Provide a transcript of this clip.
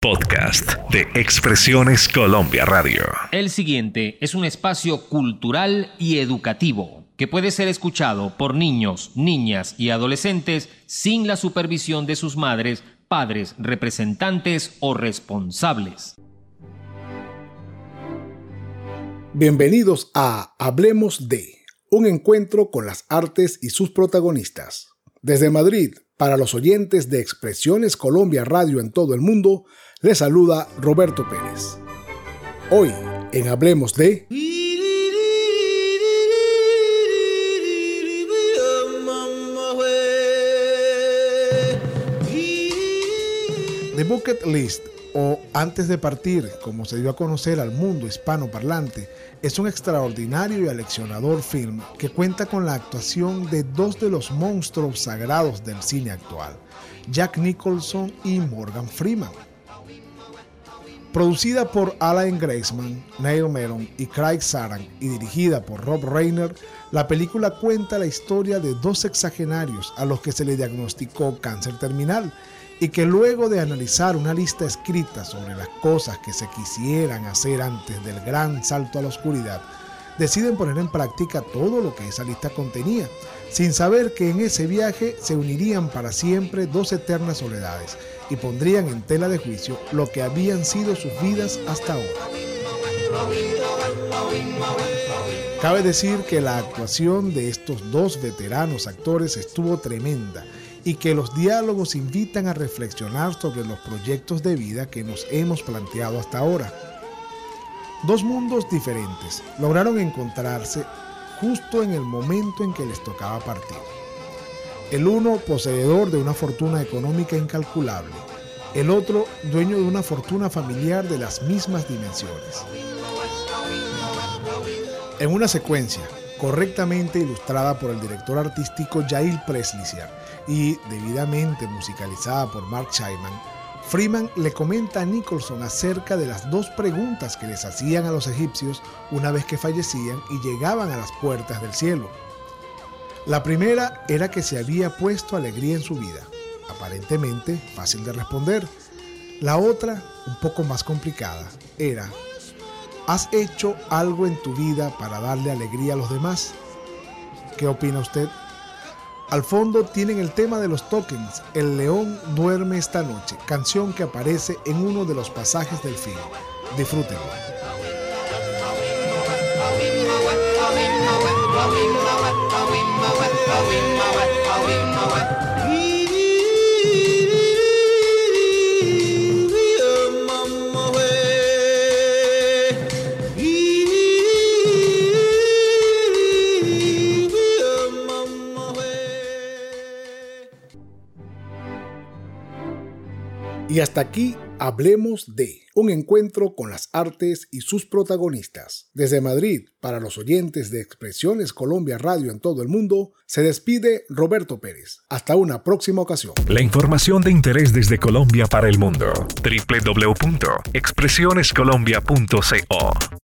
Podcast de Expresiones Colombia Radio. El siguiente es un espacio cultural y educativo que puede ser escuchado por niños, niñas y adolescentes sin la supervisión de sus madres, padres, representantes o responsables. Bienvenidos a Hablemos de, un encuentro con las artes y sus protagonistas. Desde Madrid, para los oyentes de Expresiones Colombia Radio en todo el mundo, les saluda Roberto Pérez. Hoy, en Hablemos de... The Bucket List, o Antes de Partir, como se dio a conocer al mundo hispanoparlante, es un extraordinario y aleccionador film que cuenta con la actuación de dos de los monstruos sagrados del cine actual, Jack Nicholson y Morgan Freeman. Producida por Alan Graceman, Neil Mellon y Craig Saran y dirigida por Rob Reiner, la película cuenta la historia de dos sexagenarios a los que se le diagnosticó cáncer terminal y que luego de analizar una lista escrita sobre las cosas que se quisieran hacer antes del gran salto a la oscuridad, deciden poner en práctica todo lo que esa lista contenía, sin saber que en ese viaje se unirían para siempre dos eternas soledades y pondrían en tela de juicio lo que habían sido sus vidas hasta ahora. Cabe decir que la actuación de estos dos veteranos actores estuvo tremenda y que los diálogos invitan a reflexionar sobre los proyectos de vida que nos hemos planteado hasta ahora. Dos mundos diferentes lograron encontrarse justo en el momento en que les tocaba partir. El uno poseedor de una fortuna económica incalculable, el otro dueño de una fortuna familiar de las mismas dimensiones. En una secuencia correctamente ilustrada por el director artístico Jail Presliciar y debidamente musicalizada por Mark Chaiman, Freeman le comenta a Nicholson acerca de las dos preguntas que les hacían a los egipcios una vez que fallecían y llegaban a las puertas del cielo. La primera era que se había puesto alegría en su vida, aparentemente fácil de responder. La otra, un poco más complicada, era ¿Has hecho algo en tu vida para darle alegría a los demás? ¿Qué opina usted? Al fondo tienen el tema de los tokens, El león duerme esta noche, canción que aparece en uno de los pasajes del film. Disfrútenlo. Y hasta aquí hablemos de un encuentro con las artes y sus protagonistas. Desde Madrid, para los oyentes de Expresiones Colombia Radio en todo el mundo, se despide Roberto Pérez. Hasta una próxima ocasión. La información de interés desde Colombia para el mundo. www.expresionescolombia.co